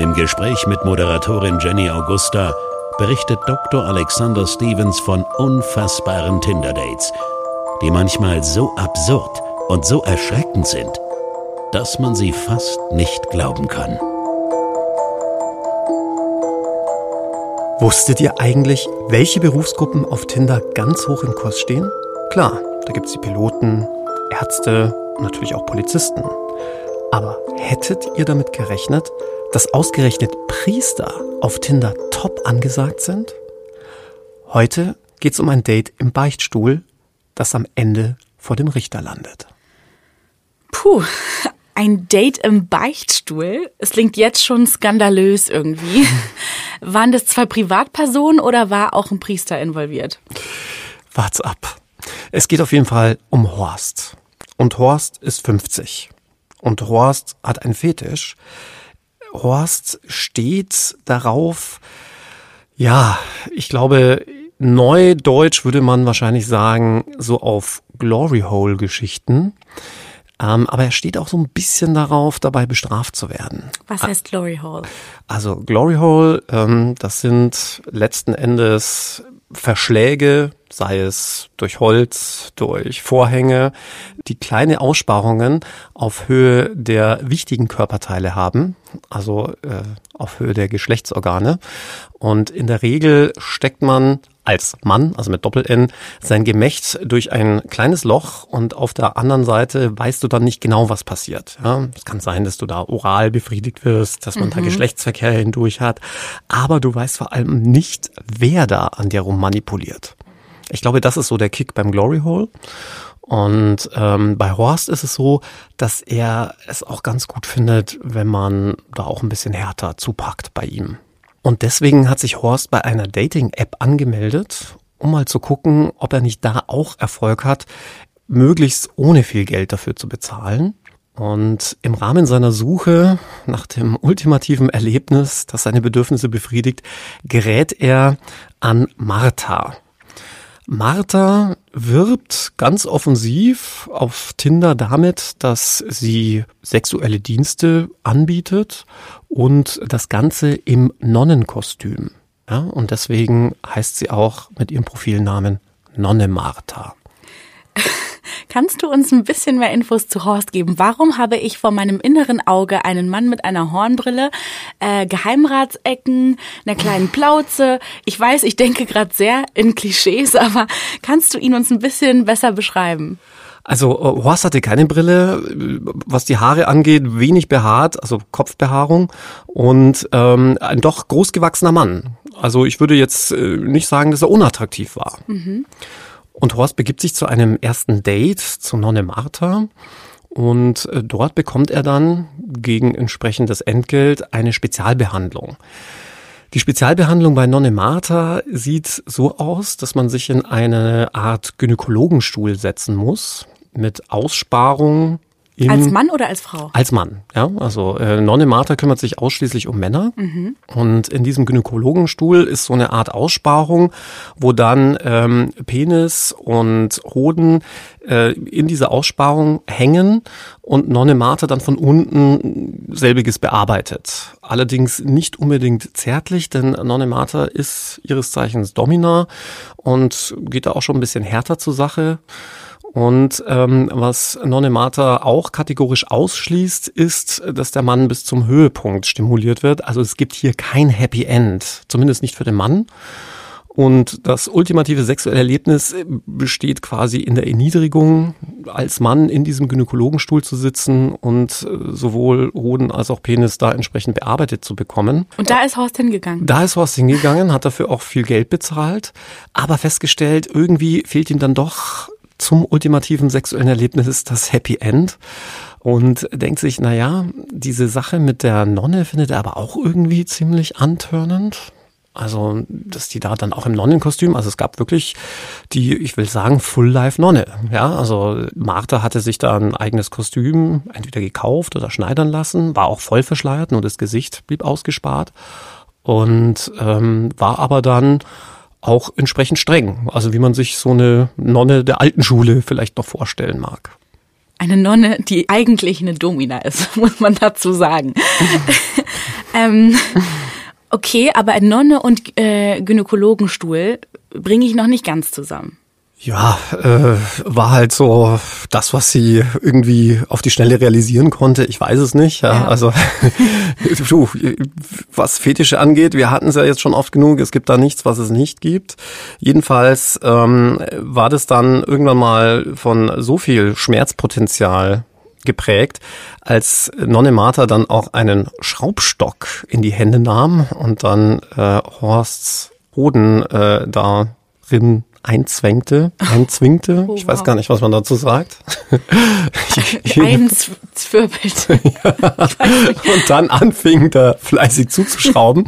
Im Gespräch mit Moderatorin Jenny Augusta berichtet Dr. Alexander Stevens von unfassbaren Tinder-Dates, die manchmal so absurd und so erschreckend sind, dass man sie fast nicht glauben kann. Wusstet ihr eigentlich, welche Berufsgruppen auf Tinder ganz hoch im Kurs stehen? Klar, da gibt es die Piloten, Ärzte und natürlich auch Polizisten. Aber hättet ihr damit gerechnet, dass ausgerechnet Priester auf Tinder top angesagt sind? Heute geht es um ein Date im Beichtstuhl, das am Ende vor dem Richter landet. Puh, ein Date im Beichtstuhl? Es klingt jetzt schon skandalös irgendwie. Waren das zwei Privatpersonen oder war auch ein Priester involviert? Wart's ab. Es geht auf jeden Fall um Horst. Und Horst ist 50. Und Horst hat einen Fetisch. Horst steht darauf, ja, ich glaube, neudeutsch würde man wahrscheinlich sagen, so auf Glory Hole Geschichten. Ähm, aber er steht auch so ein bisschen darauf, dabei bestraft zu werden. Was heißt Glory Hole? Also Glory Hole, ähm, das sind letzten Endes Verschläge, sei es durch Holz, durch Vorhänge, die kleine Aussparungen auf Höhe der wichtigen Körperteile haben, also äh, auf Höhe der Geschlechtsorgane. Und in der Regel steckt man als Mann, also mit Doppel-N, sein Gemächt durch ein kleines Loch und auf der anderen Seite weißt du dann nicht genau, was passiert. Ja, es kann sein, dass du da oral befriedigt wirst, dass man mhm. da Geschlechtsverkehr hindurch hat, aber du weißt vor allem nicht, wer da an dir rum manipuliert. Ich glaube, das ist so der Kick beim Glory Hole. Und ähm, bei Horst ist es so, dass er es auch ganz gut findet, wenn man da auch ein bisschen härter zupackt bei ihm. Und deswegen hat sich Horst bei einer Dating-App angemeldet, um mal zu gucken, ob er nicht da auch Erfolg hat, möglichst ohne viel Geld dafür zu bezahlen. Und im Rahmen seiner Suche nach dem ultimativen Erlebnis, das seine Bedürfnisse befriedigt, gerät er an Martha. Martha wirbt ganz offensiv auf Tinder damit, dass sie sexuelle Dienste anbietet und das Ganze im Nonnenkostüm. Ja, und deswegen heißt sie auch mit ihrem Profilnamen Nonne Martha. Kannst du uns ein bisschen mehr Infos zu Horst geben? Warum habe ich vor meinem inneren Auge einen Mann mit einer Hornbrille, äh, Geheimratsecken, einer kleinen Plauze? Ich weiß, ich denke gerade sehr in Klischees, aber kannst du ihn uns ein bisschen besser beschreiben? Also äh, Horst hatte keine Brille, was die Haare angeht, wenig behaart, also Kopfbehaarung und ähm, ein doch großgewachsener Mann. Also ich würde jetzt äh, nicht sagen, dass er unattraktiv war. Mhm. Und Horst begibt sich zu einem ersten Date zu Nonne Martha. Und äh, dort bekommt er dann gegen entsprechendes Entgelt eine Spezialbehandlung. Die Spezialbehandlung bei Nonne Martha sieht so aus, dass man sich in eine Art Gynäkologenstuhl setzen muss mit Aussparung als Mann oder als Frau? Als Mann, ja. Also äh, Nonne Martha kümmert sich ausschließlich um Männer. Mhm. Und in diesem Gynäkologenstuhl ist so eine Art Aussparung, wo dann ähm, Penis und Hoden äh, in dieser Aussparung hängen und Nonne Martha dann von unten selbiges bearbeitet. Allerdings nicht unbedingt zärtlich, denn Nonne Martha ist ihres Zeichens Domina und geht da auch schon ein bisschen härter zur Sache. Und ähm, was Nonne Martha auch kategorisch ausschließt, ist, dass der Mann bis zum Höhepunkt stimuliert wird. Also es gibt hier kein Happy End, zumindest nicht für den Mann. Und das ultimative sexuelle Erlebnis besteht quasi in der Erniedrigung, als Mann in diesem Gynäkologenstuhl zu sitzen und äh, sowohl Hoden als auch Penis da entsprechend bearbeitet zu bekommen. Und da ist Horst hingegangen? Da ist Horst hingegangen, hat dafür auch viel Geld bezahlt, aber festgestellt, irgendwie fehlt ihm dann doch zum ultimativen sexuellen Erlebnis das Happy End und denkt sich, na ja, diese Sache mit der Nonne findet er aber auch irgendwie ziemlich antörnend. Also, dass die da dann auch im Nonnenkostüm, also es gab wirklich die, ich will sagen, Full-Life-Nonne. Ja, also Martha hatte sich da ein eigenes Kostüm entweder gekauft oder schneidern lassen, war auch voll verschleiert, nur das Gesicht blieb ausgespart und ähm, war aber dann auch entsprechend streng. Also wie man sich so eine Nonne der alten Schule vielleicht noch vorstellen mag. Eine Nonne, die eigentlich eine Domina ist, muss man dazu sagen. ähm, Okay, aber Nonne und äh, Gynäkologenstuhl bringe ich noch nicht ganz zusammen. Ja, äh, war halt so das, was sie irgendwie auf die Schnelle realisieren konnte. Ich weiß es nicht. Ja, ja. Also du, was Fetische angeht, wir hatten es ja jetzt schon oft genug. Es gibt da nichts, was es nicht gibt. Jedenfalls ähm, war das dann irgendwann mal von so viel Schmerzpotenzial geprägt, als Nonne Martha dann auch einen Schraubstock in die Hände nahm und dann äh, Horsts Boden äh, darin einzwängte, einzwingte. Oh, ich weiß gar nicht, was man dazu sagt. Einzwirbelt. und dann anfing da fleißig zuzuschrauben.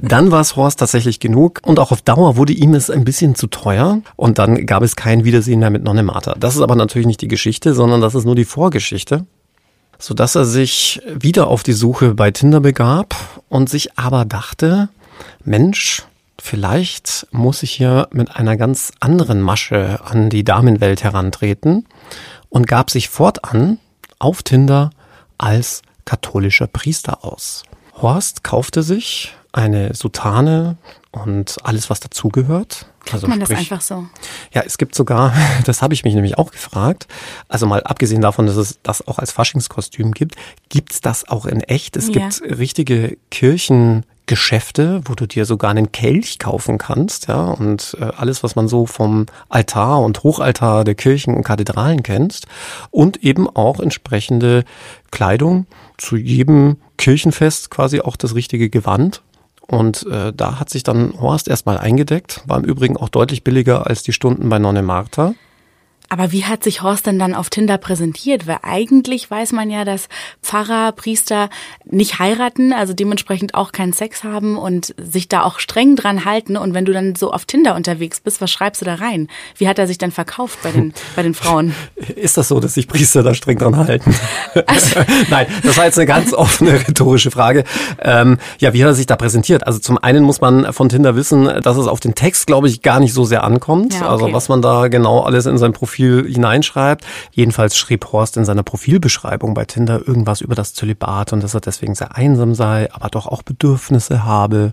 Dann war es Horst tatsächlich genug und auch auf Dauer wurde ihm es ein bisschen zu teuer und dann gab es kein Wiedersehen mehr mit Nonne Martha. Das ist aber natürlich nicht die Geschichte, sondern das ist nur die Vorgeschichte sodass er sich wieder auf die Suche bei Tinder begab und sich aber dachte, Mensch, vielleicht muss ich hier mit einer ganz anderen Masche an die Damenwelt herantreten und gab sich fortan auf Tinder als katholischer Priester aus. Horst kaufte sich eine Soutane und alles, was dazugehört. Also man sprich, das einfach so? Ja, es gibt sogar, das habe ich mich nämlich auch gefragt, also mal abgesehen davon, dass es das auch als Faschingskostüm gibt, gibt es das auch in echt? Es ja. gibt richtige Kirchen Geschäfte, wo du dir sogar einen Kelch kaufen kannst, ja, und äh, alles, was man so vom Altar und Hochaltar der Kirchen und Kathedralen kennst und eben auch entsprechende Kleidung zu jedem Kirchenfest quasi auch das richtige Gewand. Und äh, da hat sich dann Horst erstmal eingedeckt, war im Übrigen auch deutlich billiger als die Stunden bei Nonne Martha. Aber wie hat sich Horst denn dann auf Tinder präsentiert? Weil eigentlich weiß man ja, dass Pfarrer, Priester nicht heiraten, also dementsprechend auch keinen Sex haben und sich da auch streng dran halten. Und wenn du dann so auf Tinder unterwegs bist, was schreibst du da rein? Wie hat er sich dann verkauft bei den, bei den Frauen? Ist das so, dass sich Priester da streng dran halten? Also Nein, das war jetzt eine ganz offene rhetorische Frage. Ähm, ja, wie hat er sich da präsentiert? Also zum einen muss man von Tinder wissen, dass es auf den Text, glaube ich, gar nicht so sehr ankommt. Ja, also okay. Also was man da genau alles in sein Profil Profil hineinschreibt. Jedenfalls schrieb Horst in seiner Profilbeschreibung bei Tinder irgendwas über das Zölibat und dass er deswegen sehr einsam sei, aber doch auch Bedürfnisse habe.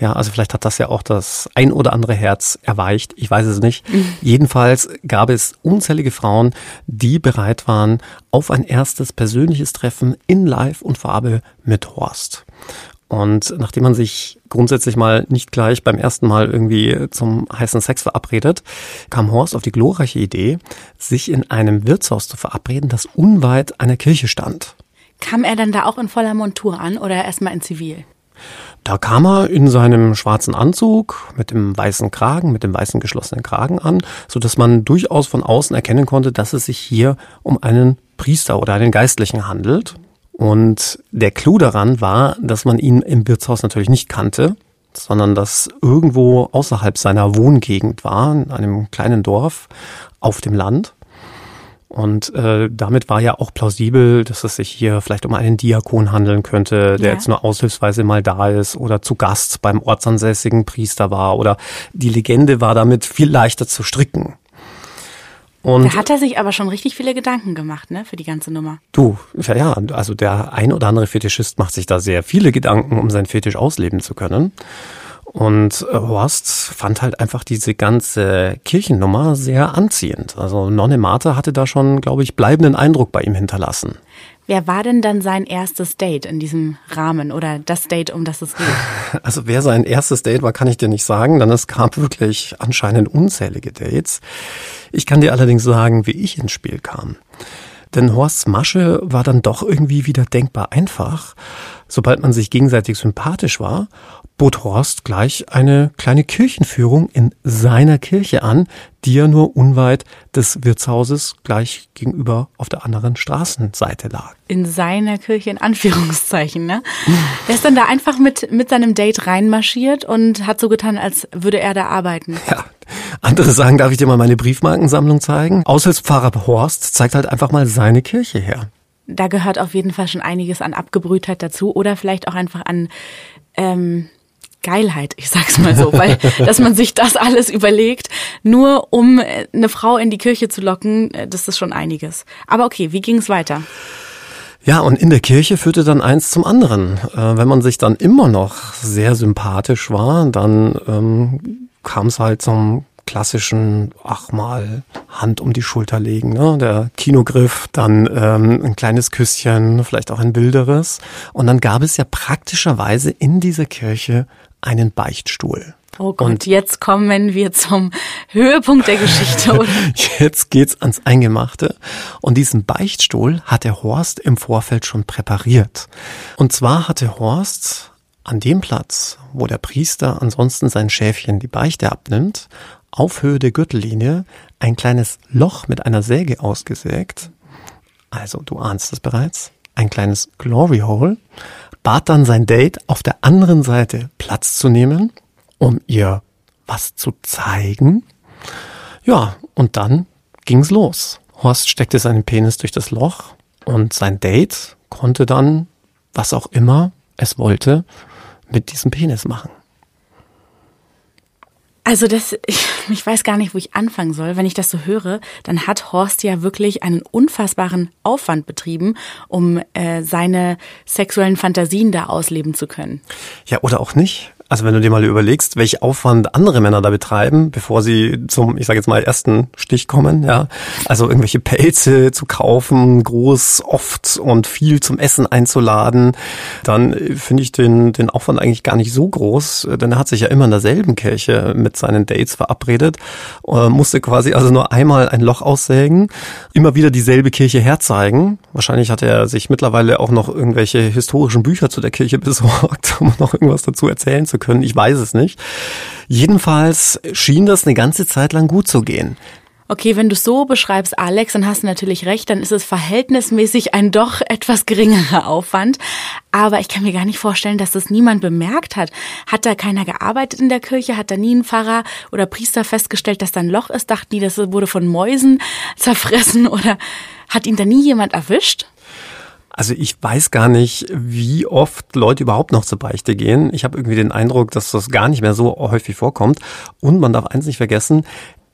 Ja, also vielleicht hat das ja auch das ein oder andere Herz erweicht. Ich weiß es nicht. Mhm. Jedenfalls gab es unzählige Frauen, die bereit waren auf ein erstes persönliches Treffen in Live und Farbe mit Horst. Und nachdem man sich grundsätzlich mal nicht gleich beim ersten Mal irgendwie zum heißen Sex verabredet, kam Horst auf die glorreiche Idee, sich in einem Wirtshaus zu verabreden, das unweit einer Kirche stand. Kam er dann da auch in voller Montur an oder erstmal in Zivil? Da kam er in seinem schwarzen Anzug mit dem weißen Kragen, mit dem weißen geschlossenen Kragen an, so dass man durchaus von außen erkennen konnte, dass es sich hier um einen Priester oder einen Geistlichen handelt. Und der Clou daran war, dass man ihn im Wirtshaus natürlich nicht kannte, sondern dass irgendwo außerhalb seiner Wohngegend war, in einem kleinen Dorf auf dem Land. Und äh, damit war ja auch plausibel, dass es sich hier vielleicht um einen Diakon handeln könnte, der ja. jetzt nur aushilfsweise mal da ist oder zu Gast beim ortsansässigen Priester war. Oder die Legende war damit viel leichter zu stricken. Und da hat er sich aber schon richtig viele Gedanken gemacht, ne, für die ganze Nummer. Du, ja, also der ein oder andere Fetischist macht sich da sehr viele Gedanken, um seinen Fetisch ausleben zu können. Und äh, Horst fand halt einfach diese ganze Kirchennummer sehr anziehend. Also Nonne Martha hatte da schon, glaube ich, bleibenden Eindruck bei ihm hinterlassen. Wer war denn dann sein erstes Date in diesem Rahmen oder das Date, um das es geht? Also wer sein erstes Date war, kann ich dir nicht sagen, denn es gab wirklich anscheinend unzählige Dates. Ich kann dir allerdings sagen, wie ich ins Spiel kam. Denn Horsts Masche war dann doch irgendwie wieder denkbar einfach. Sobald man sich gegenseitig sympathisch war, bot Horst gleich eine kleine Kirchenführung in seiner Kirche an, die ja nur unweit des Wirtshauses gleich gegenüber auf der anderen Straßenseite lag. In seiner Kirche in Anführungszeichen, ne? Der ist dann da einfach mit, mit seinem Date reinmarschiert und hat so getan, als würde er da arbeiten. Ja. Andere sagen, darf ich dir mal meine Briefmarkensammlung zeigen? Aushilfspfarrer Horst zeigt halt einfach mal seine Kirche her. Da gehört auf jeden Fall schon einiges an Abgebrühtheit dazu oder vielleicht auch einfach an ähm, Geilheit, ich sag's mal so, weil dass man sich das alles überlegt, nur um äh, eine Frau in die Kirche zu locken, äh, das ist schon einiges. Aber okay, wie ging's weiter? Ja, und in der Kirche führte dann eins zum anderen. Äh, wenn man sich dann immer noch sehr sympathisch war, dann ähm, kam es halt zum klassischen, ach mal, Hand um die Schulter legen, ne? der Kinogriff, dann ähm, ein kleines Küsschen, vielleicht auch ein wilderes. Und dann gab es ja praktischerweise in dieser Kirche einen Beichtstuhl. Oh Gott, und jetzt kommen wir zum Höhepunkt der Geschichte. Oder? jetzt geht's ans Eingemachte. Und diesen Beichtstuhl hatte Horst im Vorfeld schon präpariert. Und zwar hatte Horst an dem Platz, wo der Priester ansonsten sein Schäfchen die Beichte abnimmt, auf Höhe der Gürtellinie ein kleines Loch mit einer Säge ausgesägt. Also, du ahnst es bereits. Ein kleines Glory Hole bat dann sein Date, auf der anderen Seite Platz zu nehmen, um ihr was zu zeigen. Ja, und dann ging's los. Horst steckte seinen Penis durch das Loch und sein Date konnte dann, was auch immer es wollte, mit diesem Penis machen. Also das, ich, ich weiß gar nicht, wo ich anfangen soll. Wenn ich das so höre, dann hat Horst ja wirklich einen unfassbaren Aufwand betrieben, um äh, seine sexuellen Fantasien da ausleben zu können. Ja, oder auch nicht. Also wenn du dir mal überlegst, welche Aufwand andere Männer da betreiben, bevor sie zum, ich sage jetzt mal, ersten Stich kommen, ja, also irgendwelche Pelze zu kaufen, groß, oft und viel zum Essen einzuladen, dann äh, finde ich den, den Aufwand eigentlich gar nicht so groß, denn er hat sich ja immer in derselben Kirche mit seinen Dates verabredet, äh, musste quasi also nur einmal ein Loch aussägen, immer wieder dieselbe Kirche herzeigen. Wahrscheinlich hat er sich mittlerweile auch noch irgendwelche historischen Bücher zu der Kirche besorgt, um noch irgendwas dazu erzählen zu zu können. Ich weiß es nicht. Jedenfalls schien das eine ganze Zeit lang gut zu gehen. Okay, wenn du so beschreibst, Alex, dann hast du natürlich recht, dann ist es verhältnismäßig ein doch etwas geringerer Aufwand. Aber ich kann mir gar nicht vorstellen, dass das niemand bemerkt hat. Hat da keiner gearbeitet in der Kirche? Hat da nie ein Pfarrer oder Priester festgestellt, dass da ein Loch ist? Dachten die, das wurde von Mäusen zerfressen? Oder hat ihn da nie jemand erwischt? Also ich weiß gar nicht, wie oft Leute überhaupt noch zur Beichte gehen. Ich habe irgendwie den Eindruck, dass das gar nicht mehr so häufig vorkommt. Und man darf eins nicht vergessen,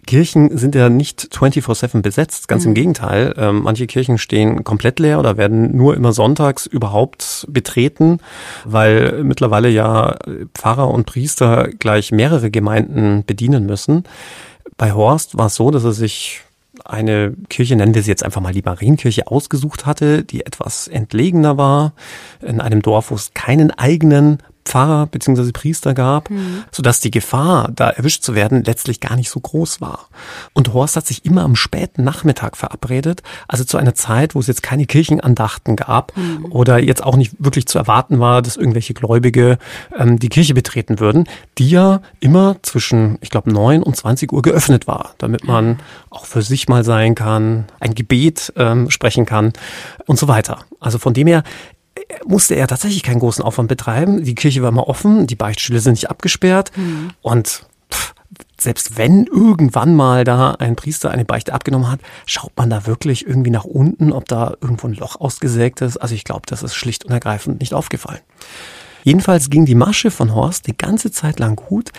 Kirchen sind ja nicht 24-7 besetzt, ganz mhm. im Gegenteil. Ähm, manche Kirchen stehen komplett leer oder werden nur immer sonntags überhaupt betreten, weil mittlerweile ja Pfarrer und Priester gleich mehrere Gemeinden bedienen müssen. Bei Horst war es so, dass er sich eine Kirche, nennen wir sie jetzt einfach mal die Marienkirche, ausgesucht hatte, die etwas entlegener war, in einem Dorf, wo es keinen eigenen Pfarrer bzw. Priester gab, mhm. sodass die Gefahr, da erwischt zu werden, letztlich gar nicht so groß war. Und Horst hat sich immer am späten Nachmittag verabredet, also zu einer Zeit, wo es jetzt keine Kirchenandachten gab mhm. oder jetzt auch nicht wirklich zu erwarten war, dass irgendwelche Gläubige ähm, die Kirche betreten würden, die ja immer zwischen, ich glaube, neun und zwanzig Uhr geöffnet war, damit man auch für sich mal sein kann, ein Gebet ähm, sprechen kann und so weiter. Also von dem her musste er tatsächlich keinen großen Aufwand betreiben. Die Kirche war immer offen, die Beichtstühle sind nicht abgesperrt mhm. und pff, selbst wenn irgendwann mal da ein Priester eine Beichte abgenommen hat, schaut man da wirklich irgendwie nach unten, ob da irgendwo ein Loch ausgesägt ist. Also ich glaube, das ist schlicht und ergreifend nicht aufgefallen. Jedenfalls ging die Masche von Horst die ganze Zeit lang gut,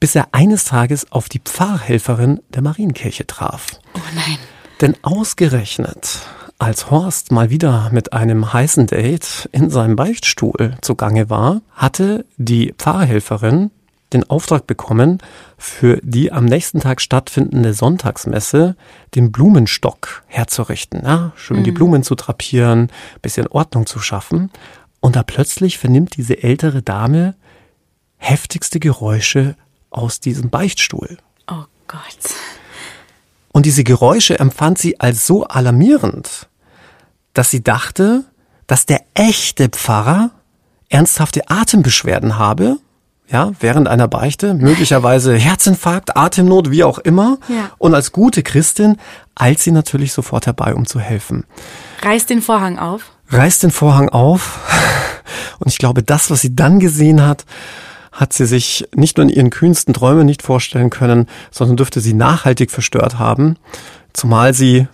bis er eines Tages auf die Pfarrhelferin der Marienkirche traf. Oh nein. Denn ausgerechnet als Horst mal wieder mit einem heißen Date in seinem Beichtstuhl zugange war, hatte die Pfarrhelferin den Auftrag bekommen, für die am nächsten Tag stattfindende Sonntagsmesse den Blumenstock herzurichten. Ja, schön mhm. die Blumen zu drapieren, bisschen Ordnung zu schaffen. Und da plötzlich vernimmt diese ältere Dame heftigste Geräusche aus diesem Beichtstuhl. Oh Gott. Und diese Geräusche empfand sie als so alarmierend, dass sie dachte, dass der echte Pfarrer ernsthafte Atembeschwerden habe, ja, während einer Beichte, möglicherweise Herzinfarkt, Atemnot, wie auch immer. Ja. Und als gute Christin eilt sie natürlich sofort herbei, um zu helfen. Reiß den Vorhang auf. Reißt den Vorhang auf. Und ich glaube, das, was sie dann gesehen hat, hat sie sich nicht nur in ihren kühnsten Träumen nicht vorstellen können, sondern dürfte sie nachhaltig verstört haben. Zumal sie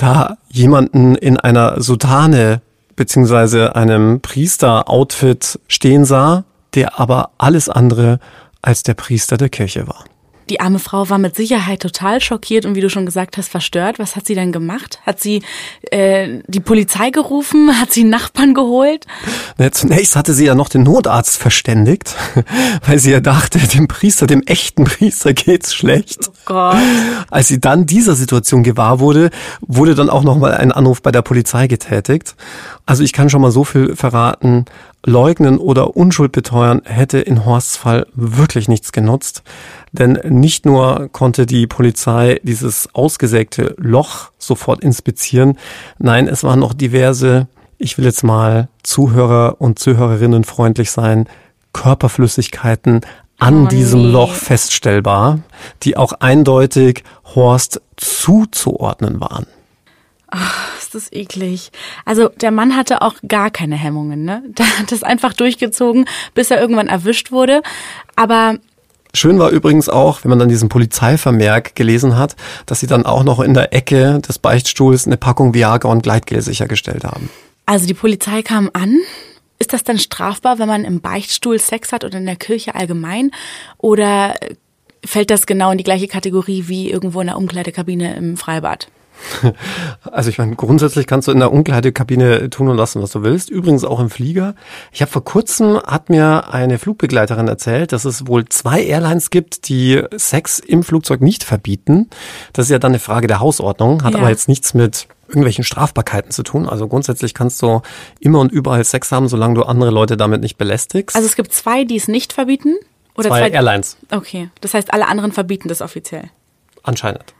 da jemanden in einer Sutane beziehungsweise einem Priester-Outfit stehen sah, der aber alles andere als der Priester der Kirche war. Die arme Frau war mit Sicherheit total schockiert und wie du schon gesagt hast, verstört. Was hat sie dann gemacht? Hat sie äh, die Polizei gerufen? Hat sie Nachbarn geholt? Na, zunächst hatte sie ja noch den Notarzt verständigt, weil sie ja dachte, dem Priester, dem echten Priester geht's schlecht. Oh Gott. Als sie dann dieser Situation gewahr wurde, wurde dann auch nochmal ein Anruf bei der Polizei getätigt. Also ich kann schon mal so viel verraten. Leugnen oder Unschuld beteuern hätte in Horsts Fall wirklich nichts genutzt. Denn nicht nur konnte die Polizei dieses ausgesägte Loch sofort inspizieren, nein, es waren noch diverse, ich will jetzt mal Zuhörer und Zuhörerinnen freundlich sein, Körperflüssigkeiten an Oh diesem nee. Loch feststellbar, die auch eindeutig Horst zuzuordnen waren. Ist das eklig. Also der Mann hatte auch gar keine Hemmungen, ne? Der hat das einfach durchgezogen, bis er irgendwann erwischt wurde. Aber Schön war übrigens auch, wenn man dann diesen Polizeivermerk gelesen hat, dass sie dann auch noch in der Ecke des Beichtstuhls eine Packung Viagra und Gleitgel sichergestellt haben. also die Polizei kam an. Ist das dann strafbar, wenn man im Beichtstuhl Sex hat oder in der Kirche allgemein? Oder fällt das genau in die gleiche Kategorie wie irgendwo in der Umkleidekabine im Freibad? Also ich meine, grundsätzlich kannst du in der Umkleidekabine tun und lassen, was du willst. Übrigens auch im Flieger. Ich habe vor kurzem, hat mir eine Flugbegleiterin erzählt, dass es wohl zwei Airlines gibt, die Sex im Flugzeug nicht verbieten. Das ist ja dann eine Frage der Hausordnung, hat Ja. aber jetzt nichts mit irgendwelchen Strafbarkeiten zu tun. Also grundsätzlich kannst du immer und überall Sex haben, solange du andere Leute damit nicht belästigst. Also es gibt zwei, die es nicht verbieten? Oder zwei Airlines. Okay, das heißt, alle anderen verbieten das offiziell. Anscheinend.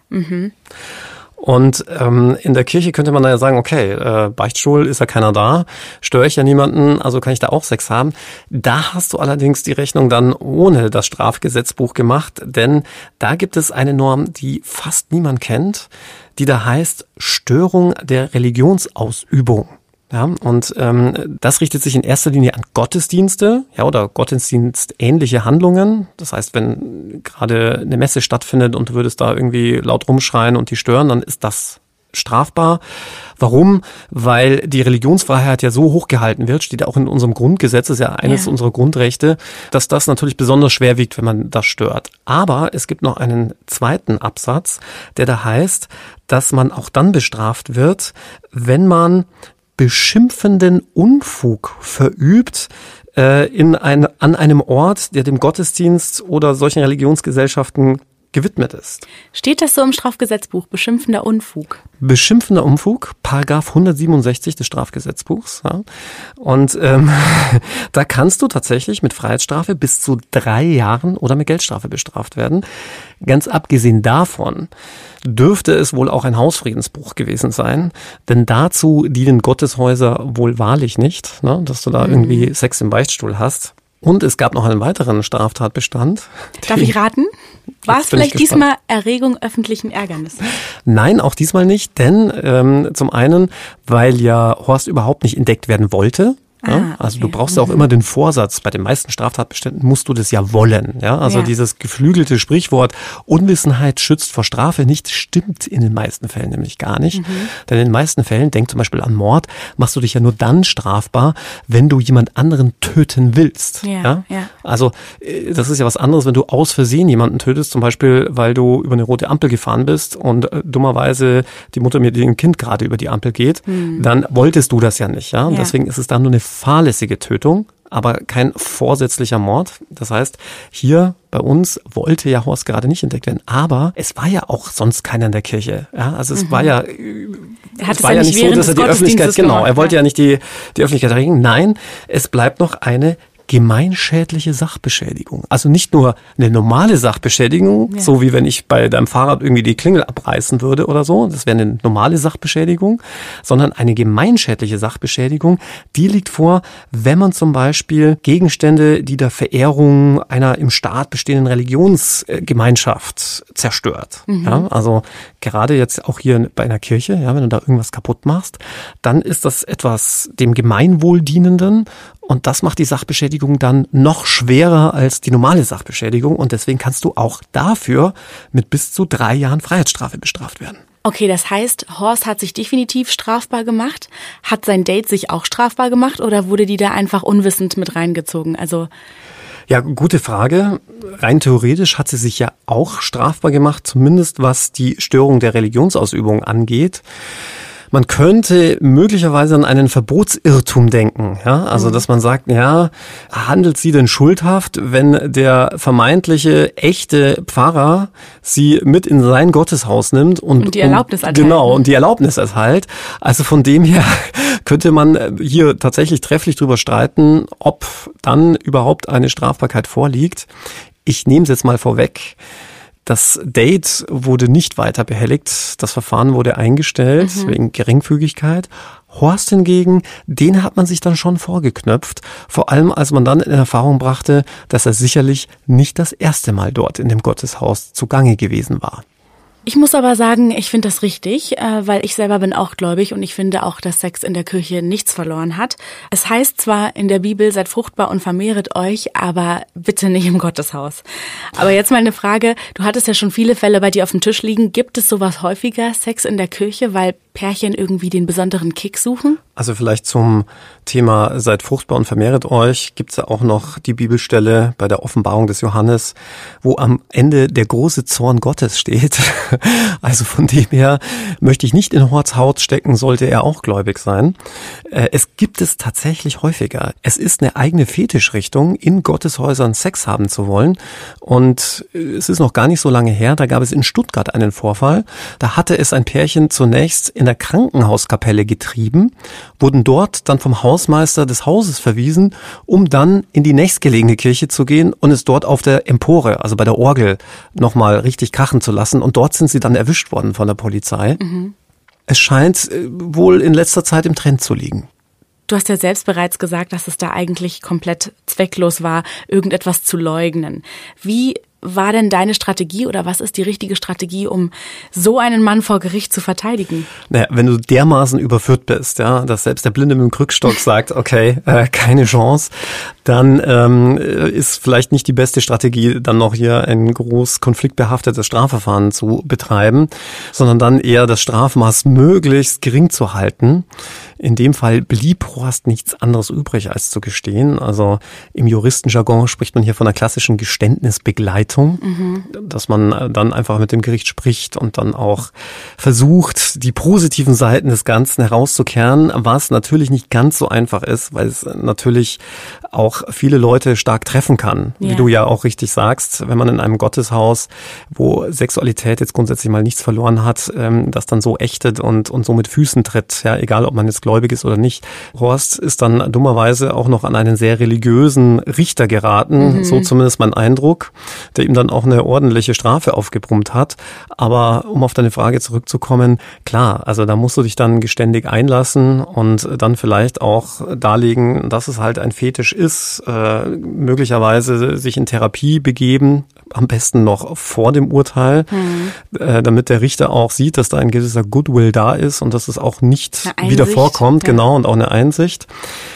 Und ähm, in der Kirche könnte man da ja sagen, okay, äh, Beichtstuhl ist ja keiner da, störe ich ja niemanden, also kann ich da auch Sex haben. Da hast du allerdings die Rechnung dann ohne das Strafgesetzbuch gemacht, denn da gibt es eine Norm, die fast niemand kennt, die da heißt Störung der Religionsausübung. Ja, und ähm, das richtet sich in erster Linie an Gottesdienste, ja, oder Gottesdienstähnliche Handlungen. Das heißt, wenn gerade eine Messe stattfindet und du würdest da irgendwie laut rumschreien und die stören, dann ist das strafbar. Warum? Weil die Religionsfreiheit ja so hochgehalten wird, steht auch in unserem Grundgesetz, ist ja eines Ja. unserer Grundrechte, dass das natürlich besonders schwer wiegt, wenn man das stört. Aber es gibt noch einen zweiten Absatz, der da heißt, dass man auch dann bestraft wird, wenn man beschimpfenden Unfug verübt äh, in ein, an einem Ort, der dem Gottesdienst oder solchen Religionsgesellschaften gewidmet ist. Steht das so im Strafgesetzbuch? Beschimpfender Unfug. Beschimpfender Unfug, Paragraph 167 des Strafgesetzbuchs. Ja. Und ähm, da kannst du tatsächlich mit Freiheitsstrafe bis zu drei Jahren oder mit Geldstrafe bestraft werden. Ganz abgesehen davon dürfte es wohl auch ein Hausfriedensbruch gewesen sein, denn dazu dienen Gotteshäuser wohl wahrlich nicht, ne, dass du da irgendwie Sex im Beichtstuhl hast. Und es gab noch einen weiteren Straftatbestand. Darf ich raten? War es vielleicht diesmal Erregung öffentlichen Ärgernisses? Nein, auch diesmal nicht, denn ähm, zum einen, weil ja Horst überhaupt nicht entdeckt werden wollte. Ja? Ah, Also du brauchst ja auch immer den Vorsatz. Bei den meisten Straftatbeständen musst du das ja wollen. Ja? Also Ja. dieses geflügelte Sprichwort Unwissenheit schützt vor Strafe nicht, stimmt in den meisten Fällen nämlich gar nicht. Mhm. Denn in den meisten Fällen, denk zum Beispiel an Mord, machst du dich ja nur dann strafbar, wenn du jemand anderen töten willst. Ja, ja. Also äh, das ist ja was anderes, wenn du aus Versehen jemanden tötest, zum Beispiel, weil du über eine rote Ampel gefahren bist und äh, dummerweise die Mutter mit dem Kind gerade über die Ampel geht, dann wolltest du das ja nicht, ja. Und. Ja. deswegen ist es dann nur eine fahrlässige Tötung, aber kein vorsätzlicher Mord. Das heißt, hier bei uns wollte ja Horst gerade nicht entdeckt werden, aber es war ja auch sonst keiner in der Kirche. Ja, also es war ja Mhm. Er hat es war ja nicht so, dass er die Öffentlichkeit, genau, er wollte ja. ja nicht die, die Öffentlichkeit erregen. Nein, es bleibt noch eine gemeinschädliche Sachbeschädigung. Also nicht nur eine normale Sachbeschädigung, ja. so wie wenn ich bei deinem Fahrrad irgendwie die Klingel abreißen würde oder so, das wäre eine normale Sachbeschädigung, sondern eine gemeinschädliche Sachbeschädigung, die liegt vor, wenn man zum Beispiel Gegenstände, die der Verehrung einer im Staat bestehenden Religionsgemeinschaft zerstört. Mhm. Ja, also gerade jetzt auch hier bei einer Kirche, ja, wenn du da irgendwas kaputt machst, dann ist das etwas dem Gemeinwohl dienenden und das macht die Sachbeschädigung dann noch schwerer als die normale Sachbeschädigung. Und deswegen kannst du auch dafür mit bis zu drei Jahren Freiheitsstrafe bestraft werden. Okay, das heißt, Horst hat sich definitiv strafbar gemacht. Hat sein Date sich auch strafbar gemacht oder wurde die da einfach unwissend mit reingezogen? Also ja, gute Frage. Rein theoretisch hat sie sich ja auch strafbar gemacht, zumindest was die Störung der Religionsausübung angeht. Man könnte möglicherweise an einen Verbotsirrtum denken, ja, also mhm. dass man sagt, ja, handelt sie denn schuldhaft, wenn der vermeintliche echte Pfarrer sie mit in sein Gotteshaus nimmt und, und die Erlaubnis erteilt. Genau, und die Erlaubnis erteilt. Also von dem her könnte man hier tatsächlich trefflich drüber streiten, ob dann überhaupt eine Strafbarkeit vorliegt. Ich nehme es jetzt mal vorweg. Das Date wurde nicht weiter behelligt. Das Verfahren wurde eingestellt mhm. wegen Geringfügigkeit. Horst hingegen, den hat man sich dann schon vorgeknöpft. Vor allem, als man dann in Erfahrung brachte, dass er sicherlich nicht das erste Mal dort in dem Gotteshaus zugange gewesen war. Ich muss aber sagen, ich finde das richtig, äh, weil ich selber bin auch gläubig und ich finde auch, dass Sex in der Kirche nichts verloren hat. Es heißt zwar in der Bibel, seid fruchtbar und vermehret euch, aber bitte nicht im Gotteshaus. Aber jetzt mal eine Frage, du hattest ja schon viele Fälle bei dir auf dem Tisch liegen. Gibt es sowas häufiger, Sex in der Kirche, weil Pärchen irgendwie den besonderen Kick suchen? Also vielleicht zum Thema seid fruchtbar und vermehret euch gibt es ja auch noch die Bibelstelle bei der Offenbarung des Johannes, wo am Ende der große Zorn Gottes steht. Also von dem her möchte ich nicht in Horts Haut stecken, sollte er auch gläubig sein. Äh, es gibt es tatsächlich häufiger. Es ist eine eigene Fetischrichtung, in Gotteshäusern Sex haben zu wollen. Und äh, es ist noch gar nicht so lange her, da gab es in Stuttgart einen Vorfall. Da hatte es ein Pärchen zunächst in der Krankenhauskapelle getrieben, wurden dort dann vom Hausmeister des Hauses verwiesen, um dann in die nächstgelegene Kirche zu gehen und es dort auf der Empore, also bei der Orgel, nochmal richtig krachen zu lassen. Und dort sind sie dann erwischt worden von der Polizei. Mhm. Es scheint äh, wohl in letzter Zeit im Trend zu liegen. Du hast ja selbst bereits gesagt, dass es da eigentlich komplett zwecklos war, irgendetwas zu leugnen. Wie war denn deine Strategie oder was ist die richtige Strategie, um so einen Mann vor Gericht zu verteidigen? Naja, wenn du dermaßen überführt bist, ja, dass selbst der Blinde mit dem Krückstock sagt, okay, äh, keine Chance, dann ähm, ist vielleicht nicht die beste Strategie, dann noch hier ein groß konfliktbehaftetes Strafverfahren zu betreiben, sondern dann eher das Strafmaß möglichst gering zu halten. In dem Fall blieb Horst nichts anderes übrig, als zu gestehen. Also im Juristenjargon spricht man hier von einer klassischen Geständnisbegleitung, mhm. dass man dann einfach mit dem Gericht spricht und dann auch versucht, die positiven Seiten des Ganzen herauszukehren, was natürlich nicht ganz so einfach ist, weil es natürlich auch viele Leute stark treffen kann, ja. wie du ja auch richtig sagst, wenn man in einem Gotteshaus, wo Sexualität jetzt grundsätzlich mal nichts verloren hat, ähm, das dann so ächtet und, und so mit Füßen tritt, ja, egal ob man jetzt gläubig ist oder nicht. Horst ist dann dummerweise auch noch an einen sehr religiösen Richter geraten, mhm. so zumindest mein Eindruck, der ihm dann auch eine ordentliche Strafe aufgebrummt hat. Aber um auf deine Frage zurückzukommen, klar, also da musst du dich dann geständig einlassen und dann vielleicht auch darlegen, dass es halt ein Fetisch ist, äh, möglicherweise sich in Therapie begeben, am besten noch vor dem Urteil, mhm. äh, damit der Richter auch sieht, dass da ein gewisser Goodwill da ist und dass es auch nicht wieder vorkommt, ja. genau, und auch eine Einsicht.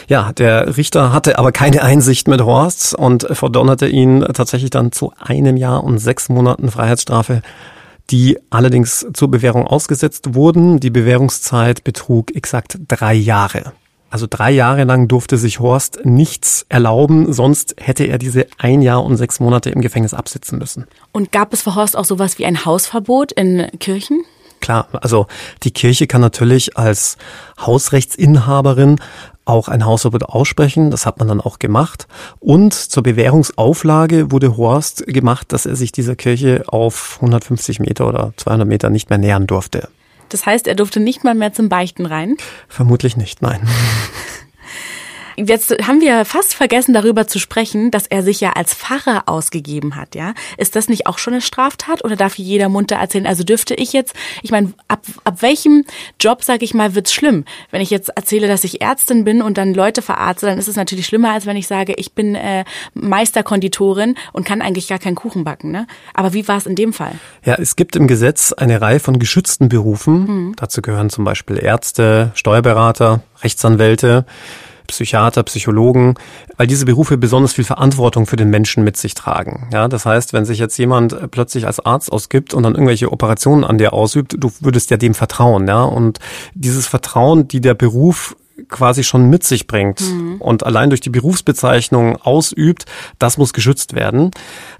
Ja, der Richter hatte aber keine Einsicht mit Horst und verdonnerte ihn tatsächlich dann zu einem Jahr und sechs Monaten Freiheitsstrafe die allerdings zur Bewährung ausgesetzt wurden. Die Bewährungszeit betrug exakt drei Jahre. Also drei Jahre lang durfte sich Horst nichts erlauben, sonst hätte er diese ein Jahr und sechs Monate im Gefängnis absitzen müssen. Und gab es für Horst auch sowas wie ein Hausverbot in Kirchen? Klar, also die Kirche kann natürlich als Hausrechtsinhaberin auch ein Hausverbot aussprechen. Das hat man dann auch gemacht. Und zur Bewährungsauflage wurde Horst gemacht, dass er sich dieser Kirche auf 150 Meter oder 200 Meter nicht mehr nähern durfte. Das heißt, er durfte nicht mal mehr zum Beichten rein? Vermutlich nicht, nein. Jetzt haben wir fast vergessen, darüber zu sprechen, dass er sich ja als Pfarrer ausgegeben hat, ja? Ist das nicht auch schon eine Straftat oder darf jeder munter erzählen? Also dürfte ich jetzt, ich meine, ab, ab welchem Job, sage ich mal, wird's schlimm? Wenn ich jetzt erzähle, dass ich Ärztin bin und dann Leute verarze, dann ist es natürlich schlimmer, als wenn ich sage, ich bin äh, Meisterkonditorin und kann eigentlich gar keinen Kuchen backen, ne? Aber wie war es in dem Fall? Ja, es gibt im Gesetz eine Reihe von geschützten Berufen. Mhm. Dazu gehören zum Beispiel Ärzte, Steuerberater, Rechtsanwälte. Psychiater, Psychologen, weil diese Berufe besonders viel Verantwortung für den Menschen mit sich tragen. Ja, das heißt, wenn sich jetzt jemand plötzlich als Arzt ausgibt und dann irgendwelche Operationen an dir ausübt, du würdest ja dem vertrauen, ja. Und dieses Vertrauen, die der Beruf quasi schon mit sich bringt mhm. und allein durch die Berufsbezeichnung ausübt, das muss geschützt werden.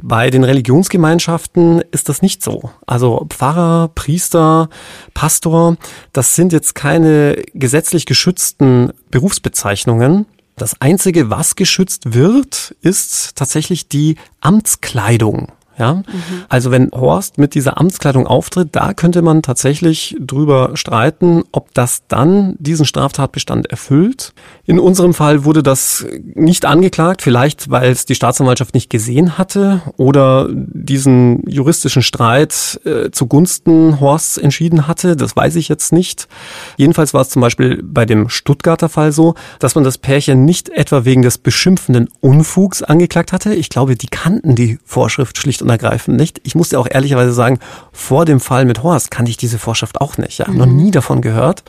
Bei den Religionsgemeinschaften ist das nicht so. Also Pfarrer, Priester, Pastor, das sind jetzt keine gesetzlich geschützten Berufsbezeichnungen. Das Einzige, was geschützt wird, ist tatsächlich die Amtskleidung. Ja, mhm. also wenn Horst mit dieser Amtskleidung auftritt, da könnte man tatsächlich drüber streiten, ob das dann diesen Straftatbestand erfüllt. In unserem Fall wurde das nicht angeklagt, vielleicht weil es die Staatsanwaltschaft nicht gesehen hatte oder diesen juristischen Streit äh, zugunsten Horsts entschieden hatte. Das weiß ich jetzt nicht. Jedenfalls war es zum Beispiel bei dem Stuttgarter Fall so, dass man das Pärchen nicht etwa wegen des beschimpfenden Unfugs angeklagt hatte. Ich glaube, die kannten die Vorschrift schlicht und ergreifend nicht. Ich muss dir auch ehrlicherweise sagen, vor dem Fall mit Horst kannte ich diese Vorschrift auch nicht. Ja, mhm. noch nie davon gehört.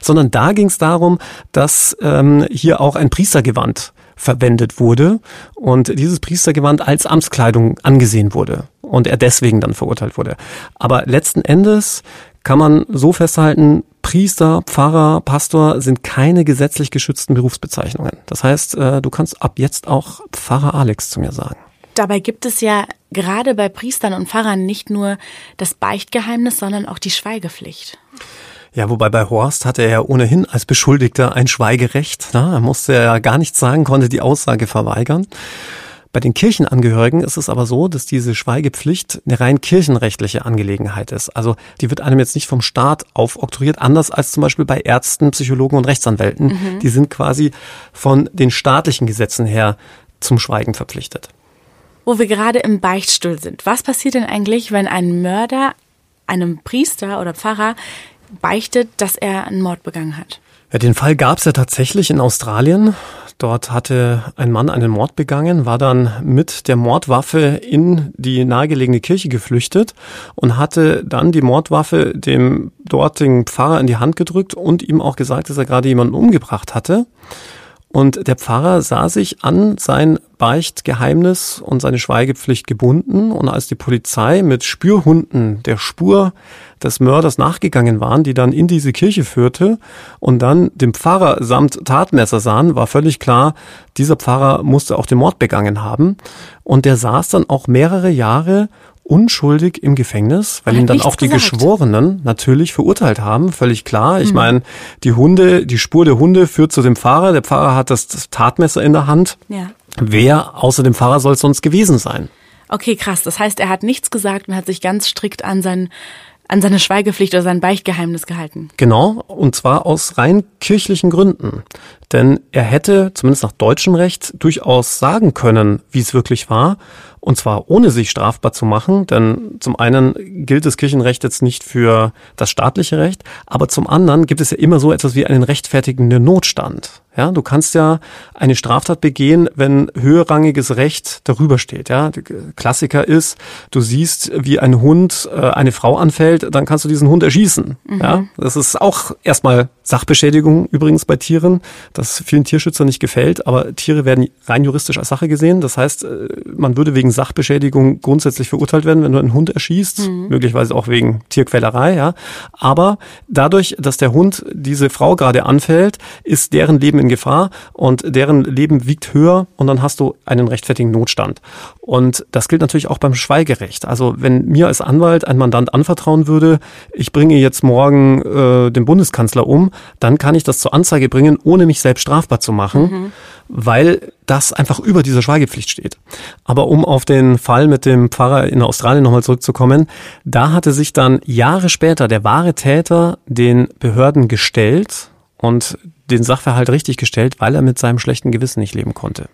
Sondern da ging es darum, dass ähm, hier auch ein Priestergewand verwendet wurde und dieses Priestergewand als Amtskleidung angesehen wurde und er deswegen dann verurteilt wurde. Aber letzten Endes kann man so festhalten, Priester, Pfarrer, Pastor sind keine gesetzlich geschützten Berufsbezeichnungen. Das heißt, äh, du kannst ab jetzt auch Pfarrer Alex zu mir sagen. Dabei gibt es ja gerade bei Priestern und Pfarrern nicht nur das Beichtgeheimnis, sondern auch die Schweigepflicht. Ja, wobei bei Horst hatte er ja ohnehin als Beschuldigter ein Schweigerecht. Na, er musste ja gar nichts sagen, konnte die Aussage verweigern. Bei den Kirchenangehörigen ist es aber so, dass diese Schweigepflicht eine rein kirchenrechtliche Angelegenheit ist. Also die wird einem jetzt nicht vom Staat aufoktroyiert, anders als zum Beispiel bei Ärzten, Psychologen und Rechtsanwälten. Mhm. Die sind quasi von den staatlichen Gesetzen her zum Schweigen verpflichtet wo wir gerade im Beichtstuhl sind. Was passiert denn eigentlich, wenn ein Mörder einem Priester oder Pfarrer beichtet, dass er einen Mord begangen hat? Ja, den Fall gab es ja tatsächlich in Australien. Dort hatte ein Mann einen Mord begangen, war dann mit der Mordwaffe in die nahegelegene Kirche geflüchtet und hatte dann die Mordwaffe dem dortigen Pfarrer in die Hand gedrückt und ihm auch gesagt, dass er gerade jemanden umgebracht hatte. Und der Pfarrer sah sich an sein Beichtgeheimnis und seine Schweigepflicht gebunden. Und als die Polizei mit Spürhunden der Spur des Mörders nachgegangen waren, die dann in diese Kirche führte und dann dem Pfarrer samt Tatmesser sahen, war völlig klar, dieser Pfarrer musste auch den Mord begangen haben. Und der saß dann auch mehrere Jahre unschuldig im Gefängnis, weil ihn dann auch die gesagt. Geschworenen natürlich verurteilt haben, völlig klar. Ich mhm. meine, die Hunde, die Spur der Hunde führt zu dem Fahrer. Der Fahrer hat das, das Tatmesser in der Hand. Ja. Wer außer dem Fahrer soll es sonst gewesen sein? Okay, krass. Das heißt, er hat nichts gesagt und hat sich ganz strikt an sein an seine Schweigepflicht oder sein Beichtgeheimnis gehalten. Genau, und zwar aus rein kirchlichen Gründen. Denn er hätte, zumindest nach deutschem Recht, durchaus sagen können, wie es wirklich war. Und zwar ohne sich strafbar zu machen, denn zum einen gilt das Kirchenrecht jetzt nicht für das staatliche Recht, aber zum anderen gibt es ja immer so etwas wie einen rechtfertigenden Notstand. Ja, du kannst ja eine Straftat begehen, wenn höherrangiges Recht darüber steht. Ja, Klassiker ist, du siehst, wie ein Hund äh, eine Frau anfällt, dann kannst du diesen Hund erschießen. Mhm. Ja, das ist auch erstmal Sachbeschädigung übrigens bei Tieren, das vielen Tierschützern nicht gefällt, aber Tiere werden rein juristisch als Sache gesehen. Das heißt, äh, man würde wegen Sachbeschädigung grundsätzlich verurteilt werden, wenn du einen Hund erschießt, mhm. möglicherweise auch wegen Tierquälerei. Ja, aber dadurch, dass der Hund diese Frau gerade anfällt, ist deren Leben in Gefahr und deren Leben wiegt höher und dann hast du einen rechtfertigen Notstand. Und das gilt natürlich auch beim Schweigerecht. Also wenn mir als Anwalt ein Mandant anvertrauen würde, ich bringe jetzt morgen äh, den Bundeskanzler um, dann kann ich das zur Anzeige bringen, ohne mich selbst strafbar zu machen, mhm. Weil das einfach über dieser Schweigepflicht steht. Aber um auf den Fall mit dem Pfarrer in Australien nochmal zurückzukommen, da hatte sich dann Jahre später der wahre Täter den Behörden gestellt und den Sachverhalt richtig gestellt, weil er mit seinem schlechten Gewissen nicht leben konnte.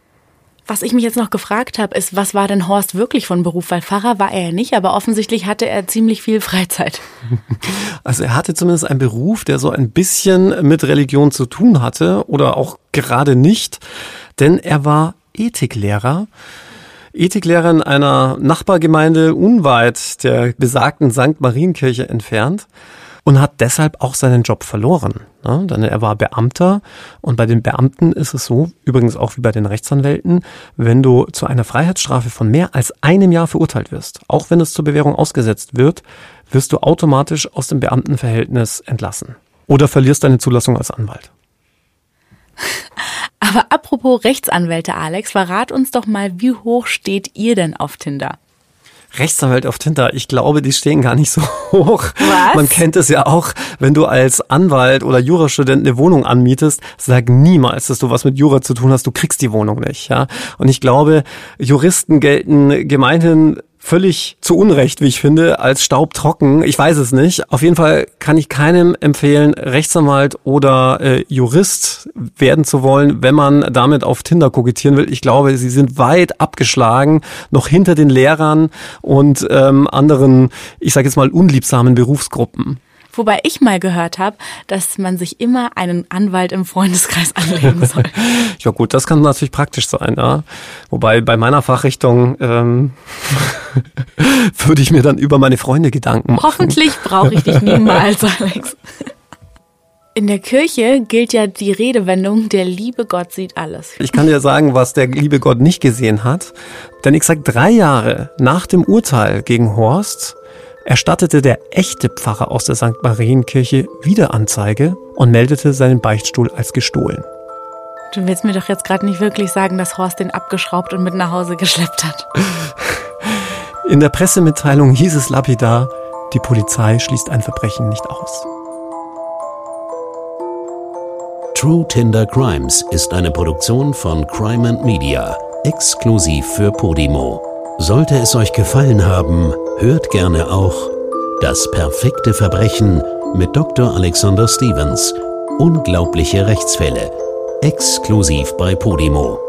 Was ich mich jetzt noch gefragt habe, ist, was war denn Horst wirklich von Beruf? Weil Pfarrer war er ja nicht, aber offensichtlich hatte er ziemlich viel Freizeit. Also er hatte zumindest einen Beruf, der so ein bisschen mit Religion zu tun hatte oder auch gerade nicht, denn er war Ethiklehrer. Ethiklehrer in einer Nachbargemeinde unweit der besagten St. Marienkirche entfernt und hat deshalb auch seinen Job verloren. Ja, denn er war Beamter und bei den Beamten ist es so, übrigens auch wie bei den Rechtsanwälten, wenn du zu einer Freiheitsstrafe von mehr als einem Jahr verurteilt wirst, auch wenn es zur Bewährung ausgesetzt wird, wirst du automatisch aus dem Beamtenverhältnis entlassen oder verlierst deine Zulassung als Anwalt. Aber apropos Rechtsanwälte, Alex, verrat uns doch mal, wie hoch steht ihr denn auf Tinder? Rechtsanwalt auf Tinder, ich glaube, die stehen gar nicht so hoch. Was? Man kennt es ja auch, wenn du als Anwalt oder Jurastudent eine Wohnung anmietest, sag niemals, dass du was mit Jura zu tun hast, du kriegst die Wohnung nicht, ja. Und ich glaube, Juristen gelten gemeinhin völlig zu Unrecht, wie ich finde, als staubtrocken. Ich weiß es nicht. Auf jeden Fall kann ich keinem empfehlen, Rechtsanwalt oder äh, Jurist werden zu wollen, wenn man damit auf Tinder kokettieren will. Ich glaube, sie sind weit abgeschlagen, noch hinter den Lehrern und ähm, anderen, ich sage jetzt mal, unliebsamen Berufsgruppen. Wobei ich mal gehört habe, dass man sich immer einen Anwalt im Freundeskreis anlegen soll. ja gut, das kann natürlich praktisch sein. Ja. Wobei bei meiner Fachrichtung ähm, würde ich mir dann über meine Freunde Gedanken machen. Hoffentlich brauche ich dich niemals, Alex. In der Kirche gilt ja die Redewendung, der liebe Gott sieht alles. Ich kann dir sagen, was der liebe Gott nicht gesehen hat. Denn exakt drei Jahre nach dem Urteil gegen Horst erstattete der echte Pfarrer aus der St. Marienkirche wieder Anzeige und meldete seinen Beichtstuhl als gestohlen. Du willst mir doch jetzt gerade nicht wirklich sagen, dass Horst den abgeschraubt und mit nach Hause geschleppt hat. In der Pressemitteilung hieß es lapidar, die Polizei schließt ein Verbrechen nicht aus. True Tinder Crimes ist eine Produktion von Crime and Media, exklusiv für Podimo. Sollte es euch gefallen haben, hört gerne auch Das perfekte Verbrechen mit Dr. Alexander Stevens. Unglaubliche Rechtsfälle. Exklusiv bei Podimo.